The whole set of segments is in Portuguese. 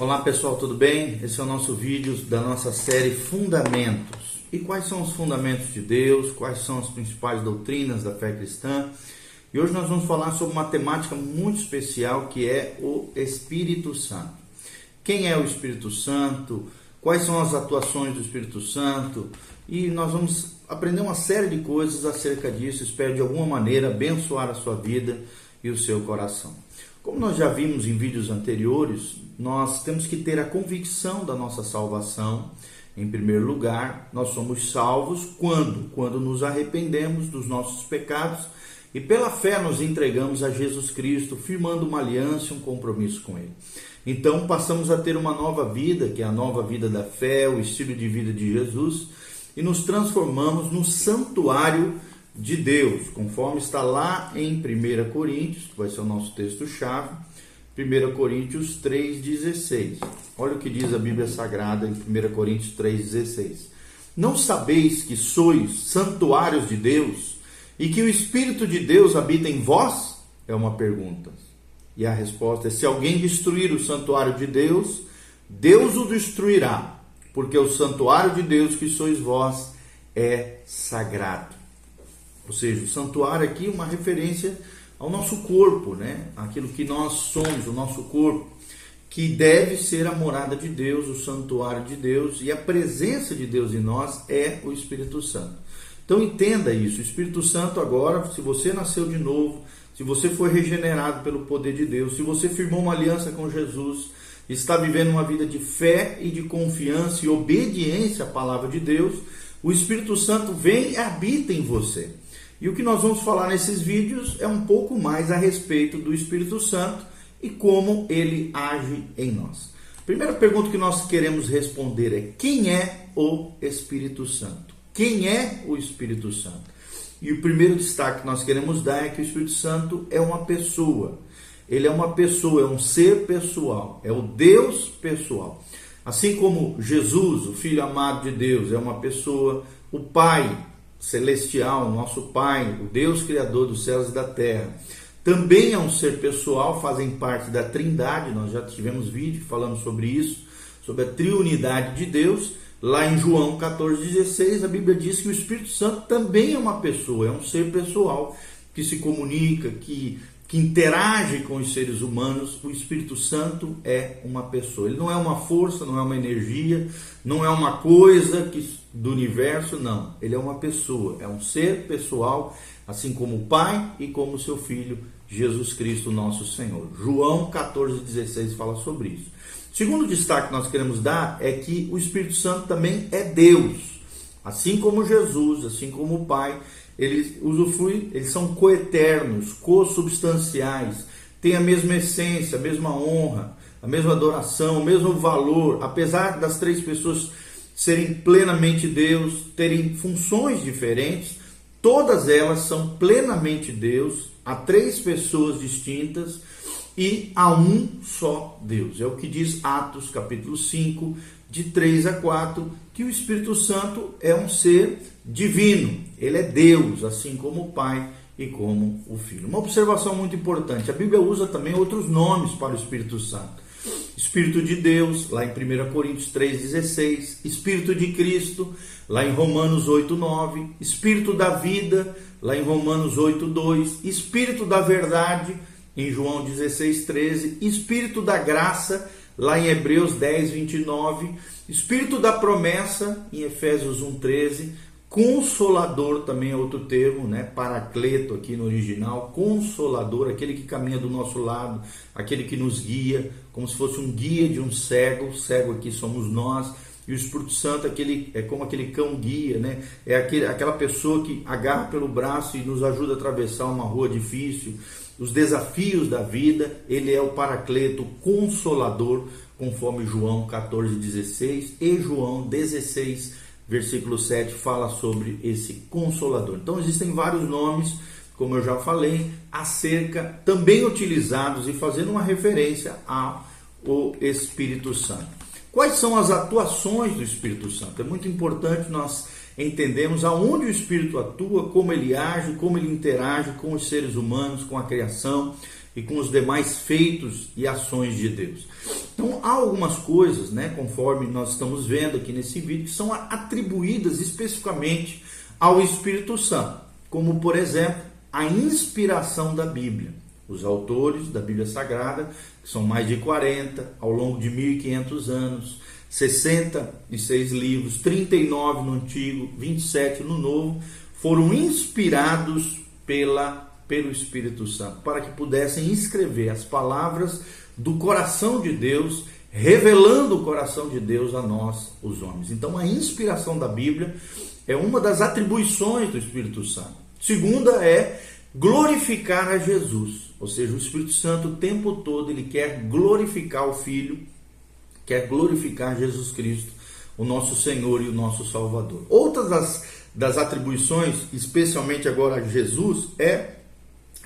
Olá pessoal, tudo bem? Esse é o nosso vídeo da nossa série Fundamentos. E quais são os fundamentos de Deus? Quais são as principais doutrinas da fé cristã? E hoje nós vamos falar sobre uma temática muito especial que é o Espírito Santo. Quem é o Espírito Santo? Quais são as atuações do Espírito Santo? E nós vamos aprender uma série de coisas acerca disso. Espero de alguma maneira abençoar a sua vida e o seu coração. Como nós já vimos em vídeos anteriores, nós temos que ter a convicção da nossa salvação. Em primeiro lugar, nós somos salvos quando? Quando nos arrependemos dos nossos pecados e pela fé nos entregamos a Jesus Cristo, firmando uma aliança um compromisso com Ele. Então passamos a ter uma nova vida, que é a nova vida da fé, o estilo de vida de Jesus, e nos transformamos no santuário de Deus, conforme está lá em 1 Coríntios, que vai ser o nosso texto-chave, 1 Coríntios 3,16. Olha o que diz a Bíblia Sagrada em 1 Coríntios 3,16. Não sabeis que sois santuários de Deus e que o Espírito de Deus habita em vós? É uma pergunta. E a resposta é: se alguém destruir o santuário de Deus, Deus o destruirá, porque o santuário de Deus que sois vós é sagrado. Ou seja, o santuário aqui é uma referência ao nosso corpo, né? Aquilo que nós somos, o nosso corpo, que deve ser a morada de Deus, o santuário de Deus, e a presença de Deus em nós é o Espírito Santo. Então entenda isso, o Espírito Santo agora, se você nasceu de novo, se você foi regenerado pelo poder de Deus, se você firmou uma aliança com Jesus, está vivendo uma vida de fé e de confiança e obediência à palavra de Deus, o Espírito Santo vem e habita em você. E o que nós vamos falar nesses vídeos é um pouco mais a respeito do Espírito Santo e como ele age em nós. Primeira pergunta que nós queremos responder é: quem é o Espírito Santo? Quem é o Espírito Santo? E o primeiro destaque que nós queremos dar é que o Espírito Santo é uma pessoa. Ele é uma pessoa, é um ser pessoal, é o Deus pessoal. Assim como Jesus, o Filho amado de Deus, é uma pessoa, o Pai celestial, nosso Pai, o Deus Criador dos céus e da terra. Também é um ser pessoal, fazem parte da Trindade, nós já tivemos vídeo falando sobre isso, sobre a triunidade de Deus. Lá em João 14,16, a Bíblia diz que o Espírito Santo também é uma pessoa, é um ser pessoal que se comunica, que que interage com os seres humanos, o Espírito Santo é uma pessoa. Ele não é uma força, não é uma energia, não é uma coisa que, do universo, não. Ele é uma pessoa, é um ser pessoal, assim como o Pai e como seu Filho, Jesus Cristo, nosso Senhor. João 14,16 fala sobre isso. Segundo destaque que nós queremos dar é que o Espírito Santo também é Deus. Assim como Jesus, assim como o Pai, eles usufruem, eles são coeternos, co-substanciais, têm a mesma essência, a mesma honra, a mesma adoração, o mesmo valor, apesar das três pessoas serem plenamente Deus, terem funções diferentes, todas elas são plenamente Deus, há três pessoas distintas e há um só Deus. É o que diz Atos capítulo 5, de 3 a 4, que o Espírito Santo é um ser divino, ele é Deus, assim como o Pai e como o Filho. Uma observação muito importante: a Bíblia usa também outros nomes para o Espírito Santo. Espírito de Deus, lá em 1 Coríntios 3,16, Espírito de Cristo, lá em Romanos 8,9, Espírito da vida, lá em Romanos 8,2, Espírito da verdade, em João 16,13, Espírito da graça, lá em Hebreus 10, 29, Espírito da promessa, em Efésios 1, 13, Consolador também é outro termo, né? Paracleto aqui no original, consolador, aquele que caminha do nosso lado, aquele que nos guia, como se fosse um guia de um cego, cego aqui somos nós, e o Espírito Santo aquele, é como aquele cão guia, né? É aquele, aquela pessoa que agarra pelo braço e nos ajuda a atravessar uma rua difícil, os desafios da vida, ele é o paracleto consolador, conforme João 14,16 e João 16, versículo 7 fala sobre esse consolador. Então existem vários nomes, como eu já falei, acerca, também utilizados e fazendo uma referência ao Espírito Santo. Quais são as atuações do Espírito Santo? É muito importante nós entendemos aonde o Espírito atua, como ele age, como ele interage com os seres humanos, com a criação e com os demais feitos e ações de Deus. Então há algumas coisas, né, conforme nós estamos vendo aqui nesse vídeo, que são atribuídas especificamente ao Espírito Santo, como por exemplo a inspiração da Bíblia. Os autores da Bíblia Sagrada, que são mais de 40 ao longo de 1500 anos, 66 livros, 39 no Antigo, 27 no Novo, foram inspirados pela pelo Espírito Santo, para que pudessem escrever as palavras do coração de Deus, revelando o coração de Deus a nós, os homens. Então, a inspiração da Bíblia é uma das atribuições do Espírito Santo. Segunda é glorificar a Jesus, ou seja, o Espírito Santo o tempo todo ele quer glorificar o Filho, quer glorificar Jesus Cristo, o nosso Senhor e o nosso Salvador. Outras das, das atribuições, especialmente agora a Jesus, é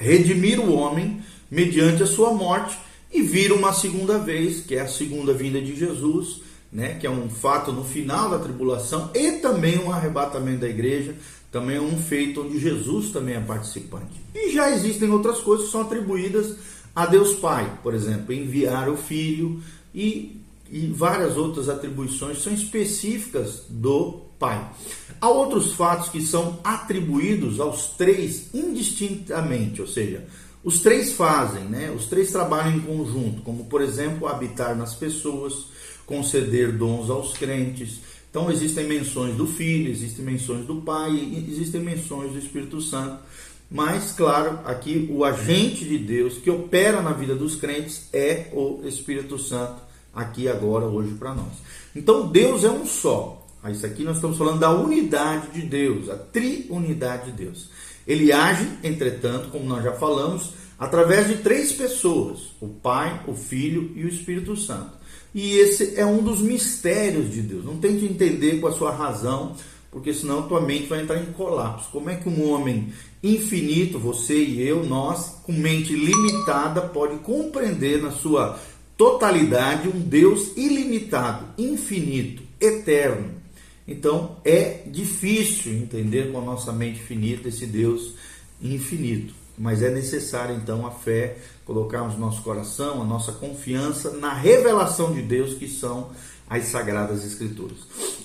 redimir o homem mediante a sua morte e vir uma segunda vez, que é a segunda vinda de Jesus, né, que é um fato no final da tribulação e também um arrebatamento da igreja, também é um feito onde Jesus também é participante. E já existem outras coisas que são atribuídas a Deus Pai, por exemplo, enviar o Filho e, e várias outras atribuições são específicas do Pai. Há outros fatos que são atribuídos aos três indistintamente, ou seja, os três fazem, né? Os três trabalham em conjunto, como por exemplo, habitar nas pessoas, conceder dons aos crentes. Então existem menções do Filho, existem menções do Pai, existem menções do Espírito Santo. Mas, claro, aqui o agente de Deus que opera na vida dos crentes é o Espírito Santo, aqui agora, hoje para nós. Então Deus é um só. Isso aqui nós estamos falando da unidade de Deus, a triunidade de Deus. Ele age, entretanto, como nós já falamos, através de três pessoas: o Pai, o Filho e o Espírito Santo. E esse é um dos mistérios de Deus. Não tente entender com a sua razão, porque senão tua mente vai entrar em colapso. Como é que um homem infinito, você e eu, nós, com mente limitada, pode compreender na sua totalidade um Deus ilimitado, infinito, eterno? Então é difícil entender com a nossa mente finita esse Deus infinito, mas é necessário então a fé, colocarmos nosso coração, a nossa confiança na revelação de Deus que são as sagradas escrituras.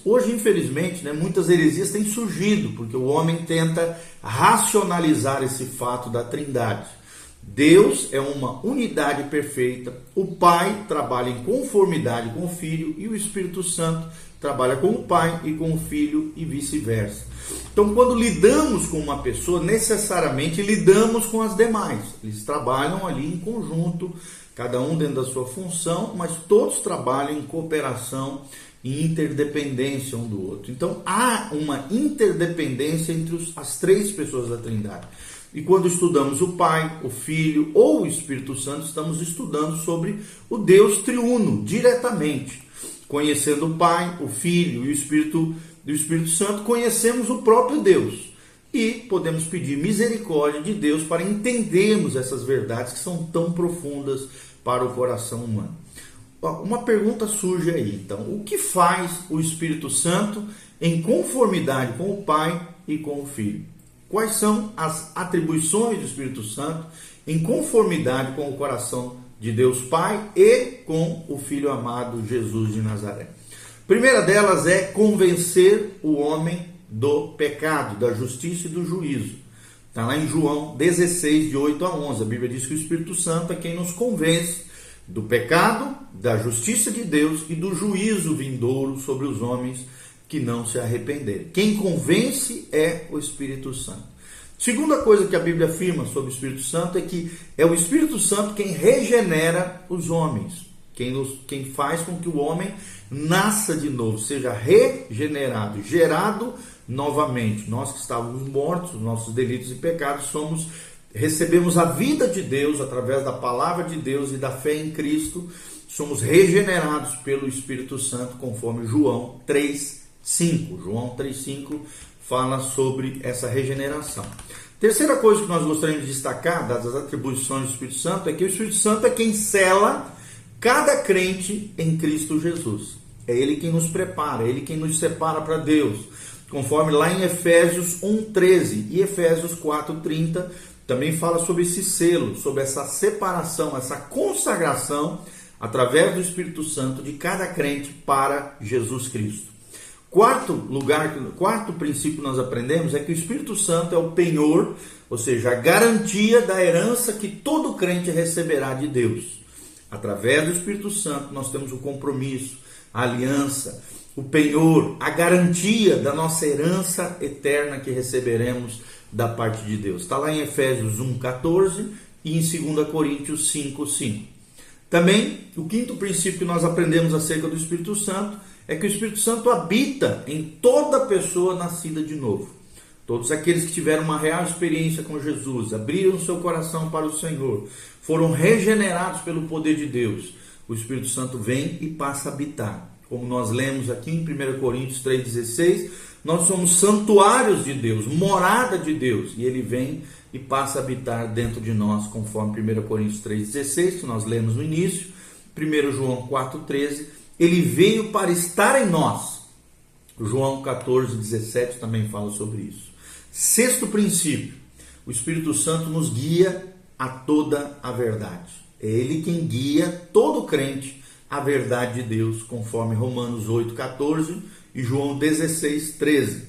Hoje, infelizmente, né, muitas heresias têm surgido porque o homem tenta racionalizar esse fato da Trindade. Deus é uma unidade perfeita, o Pai trabalha em conformidade com o Filho e o Espírito Santo trabalha com o pai e com o filho e vice-versa. Então, quando lidamos com uma pessoa, necessariamente lidamos com as demais. Eles trabalham ali em conjunto, cada um dentro da sua função, mas todos trabalham em cooperação e interdependência um do outro. Então, há uma interdependência entre as três pessoas da Trindade. E quando estudamos o Pai, o Filho ou o Espírito Santo, estamos estudando sobre o Deus triuno diretamente. Conhecendo o Pai, o Filho e o Espírito, o Espírito Santo, conhecemos o próprio Deus. E podemos pedir misericórdia de Deus para entendermos essas verdades que são tão profundas para o coração humano. Uma pergunta surge aí, então: o que faz o Espírito Santo em conformidade com o Pai e com o Filho? Quais são as atribuições do Espírito Santo em conformidade com o coração de Deus Pai e com o Filho amado Jesus de Nazaré. primeira delas é convencer o homem do pecado, da justiça e do juízo. Está lá em João 16, de 8 a 11. A Bíblia diz que o Espírito Santo é quem nos convence do pecado, da justiça de Deus e do juízo vindouro sobre os homens que não se arrependerem. Quem convence é o Espírito Santo. Segunda coisa que a Bíblia afirma sobre o Espírito Santo é que é o Espírito Santo quem regenera os homens, quem, nos, quem faz com que o homem nasça de novo, seja regenerado, gerado novamente. Nós que estávamos mortos, nossos delitos e pecados, somos recebemos a vida de Deus através da palavra de Deus e da fé em Cristo, somos regenerados pelo Espírito Santo, conforme João 3:5. João 3:5 fala sobre essa regeneração. Terceira coisa que nós gostaríamos de destacar, das atribuições do Espírito Santo, é que o Espírito Santo é quem cela cada crente em Cristo Jesus. É Ele quem nos prepara, é Ele quem nos separa para Deus. Conforme lá em Efésios 1,13 e Efésios 4,30 também fala sobre esse selo, sobre essa separação, essa consagração através do Espírito Santo de cada crente para Jesus Cristo. Quarto lugar, quarto princípio nós aprendemos é que o Espírito Santo é o penhor, ou seja, a garantia da herança que todo crente receberá de Deus. Através do Espírito Santo nós temos o compromisso, a aliança, o penhor, a garantia da nossa herança eterna que receberemos da parte de Deus. Está lá em Efésios 1,14 e em 2 Coríntios 5, 5. Também, o quinto princípio que nós aprendemos acerca do Espírito Santo é que o Espírito Santo habita em toda pessoa nascida de novo. Todos aqueles que tiveram uma real experiência com Jesus, abriram seu coração para o Senhor, foram regenerados pelo poder de Deus. O Espírito Santo vem e passa a habitar. Como nós lemos aqui em 1 Coríntios 3,16, nós somos santuários de Deus, morada de Deus, e ele vem e passa a habitar dentro de nós, conforme 1 Coríntios 3,16, que nós lemos no início, 1 João 4,13, ele veio para estar em nós. João 14,17 também fala sobre isso. Sexto princípio: o Espírito Santo nos guia a toda a verdade. É ele quem guia todo crente à verdade de Deus, conforme Romanos 8,14 e João 16,13.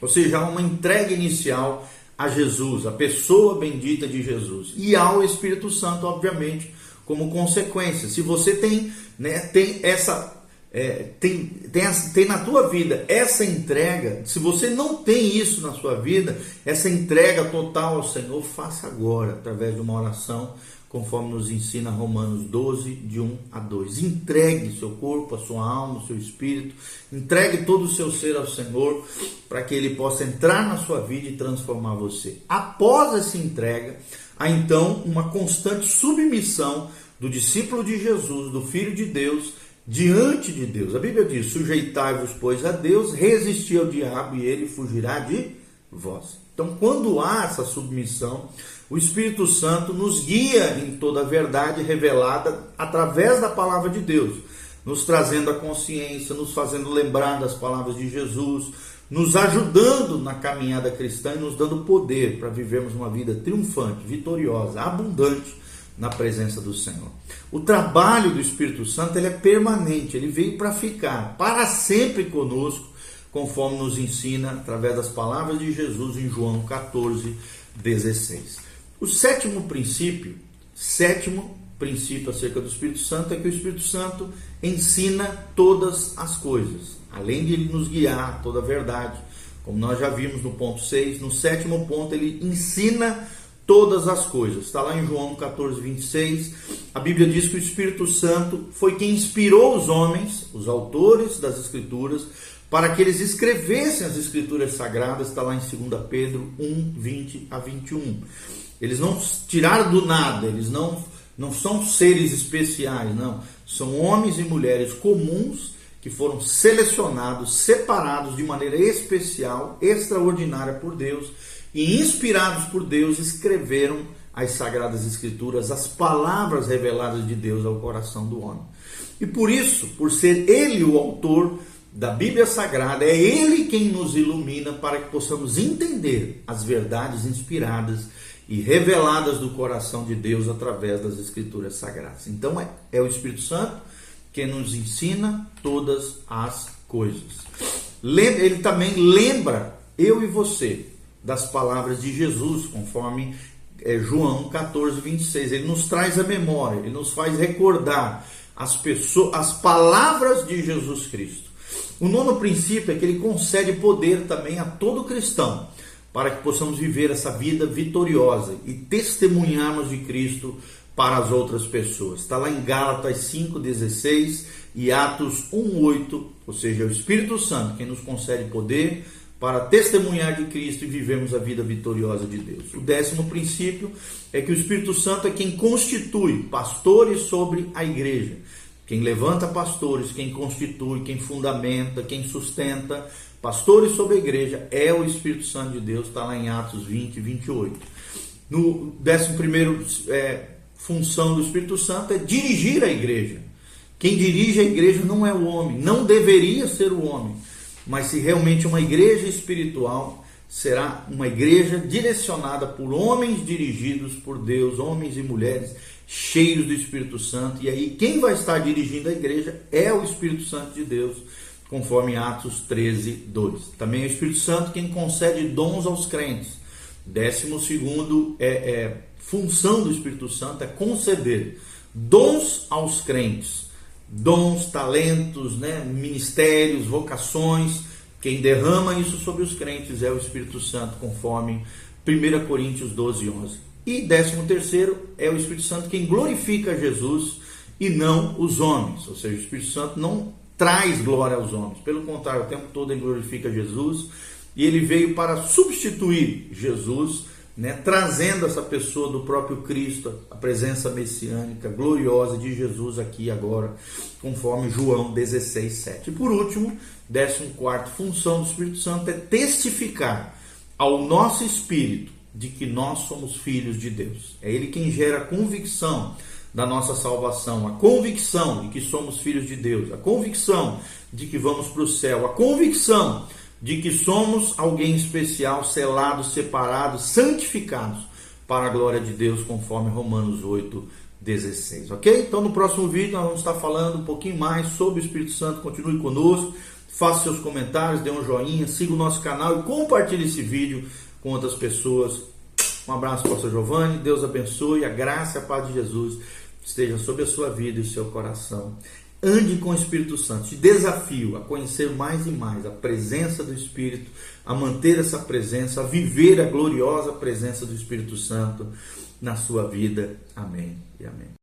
Ou seja, há uma entrega inicial a Jesus, a pessoa bendita de Jesus, e ao Espírito Santo, obviamente, como consequência. Se você tem, né, tem essa é, tem, tem, tem na tua vida essa entrega, se você não tem isso na sua vida, essa entrega total ao Senhor, faça agora, através de uma oração, conforme nos ensina Romanos 12, de 1 a 2. Entregue seu corpo, a sua alma, o seu espírito, entregue todo o seu ser ao Senhor, para que Ele possa entrar na sua vida e transformar você. Após essa entrega, há então uma constante submissão do discípulo de Jesus, do Filho de Deus, diante de Deus. A Bíblia diz: sujeitai-vos, pois, a Deus, resisti ao diabo e ele fugirá de vós. Então, quando há essa submissão, o Espírito Santo nos guia em toda a verdade revelada através da palavra de Deus, nos trazendo a consciência, nos fazendo lembrar das palavras de Jesus, nos ajudando na caminhada cristã e nos dando poder para vivermos uma vida triunfante, vitoriosa, abundante na presença do Senhor. O trabalho do Espírito Santo ele é permanente, ele veio para ficar para sempre conosco, conforme nos ensina através das palavras de Jesus em João 14, 16. O sétimo princípio, sétimo princípio acerca do Espírito Santo é que o Espírito Santo ensina todas as coisas, além de ele nos guiar toda a verdade, como nós já vimos no ponto 6, no sétimo ponto ele ensina todas as coisas. Está lá em João 14, 26. A Bíblia diz que o Espírito Santo foi quem inspirou os homens, os autores das Escrituras, para que eles escrevessem as Escrituras Sagradas. Está lá em 2 Pedro 1, 20 a 21. Eles não tiraram do nada, eles não, não são seres especiais, não. São homens e mulheres comuns que foram selecionados, separados de maneira especial, extraordinária por Deus e inspirados por Deus escreveram as sagradas escrituras, as palavras reveladas de Deus ao coração do homem. E por isso, por ser ele o autor da Bíblia Sagrada, é ele quem nos ilumina para que possamos entender as verdades inspiradas e reveladas do coração de Deus através das escrituras sagradas. Então é, é o Espírito Santo que nos ensina todas as coisas. Ele também lembra eu e você das palavras de Jesus, conforme é, João 14, 26. Ele nos traz a memória, ele nos faz recordar as, pessoas, as palavras de Jesus Cristo. O nono princípio é que ele concede poder também a todo cristão para que possamos viver essa vida vitoriosa e testemunharmos de Cristo para as outras pessoas. Está lá em Gálatas 5,16 e Atos 1,8, ou seja, é o Espírito Santo quem nos concede poder para testemunhar de Cristo e vivemos a vida vitoriosa de Deus. O décimo princípio é que o Espírito Santo é quem constitui pastores sobre a igreja. Quem levanta pastores, quem constitui, quem fundamenta, quem sustenta pastores sobre a igreja é o Espírito Santo de Deus, está lá em Atos 20, 28. No décimo primeiro é, função do Espírito Santo é dirigir a igreja. Quem dirige a igreja não é o homem, não deveria ser o homem mas se realmente uma igreja espiritual será uma igreja direcionada por homens dirigidos por Deus, homens e mulheres cheios do Espírito Santo. E aí, quem vai estar dirigindo a igreja é o Espírito Santo de Deus, conforme Atos 13, 2. Também é o Espírito Santo quem concede dons aos crentes. Décimo segundo é, é função do Espírito Santo é conceder dons aos crentes, dons, talentos, né, ministérios, vocações. Quem derrama isso sobre os crentes é o Espírito Santo, conforme 1 Coríntios 12, 11. E décimo terceiro é o Espírito Santo quem glorifica Jesus e não os homens. Ou seja, o Espírito Santo não traz glória aos homens. Pelo contrário, o tempo todo ele glorifica Jesus e ele veio para substituir Jesus né, trazendo essa pessoa do próprio Cristo, a presença messiânica gloriosa de Jesus aqui agora, conforme João 16, 7. E por último, décimo quarto função do Espírito Santo é testificar ao nosso espírito de que nós somos filhos de Deus. É ele quem gera convicção da nossa salvação, a convicção de que somos filhos de Deus, a convicção de que vamos para o céu, a convicção de que somos alguém especial, selados, separados, santificados para a glória de Deus, conforme Romanos 8, 16. Ok? Então no próximo vídeo nós vamos estar falando um pouquinho mais sobre o Espírito Santo. Continue conosco, faça seus comentários, dê um joinha, siga o nosso canal e compartilhe esse vídeo com outras pessoas. Um abraço, pastor Giovanni. Deus abençoe. A graça e a paz de Jesus esteja sobre a sua vida e o seu coração. Ande com o Espírito Santo. Te desafio a conhecer mais e mais a presença do Espírito, a manter essa presença, a viver a gloriosa presença do Espírito Santo na sua vida. Amém e amém.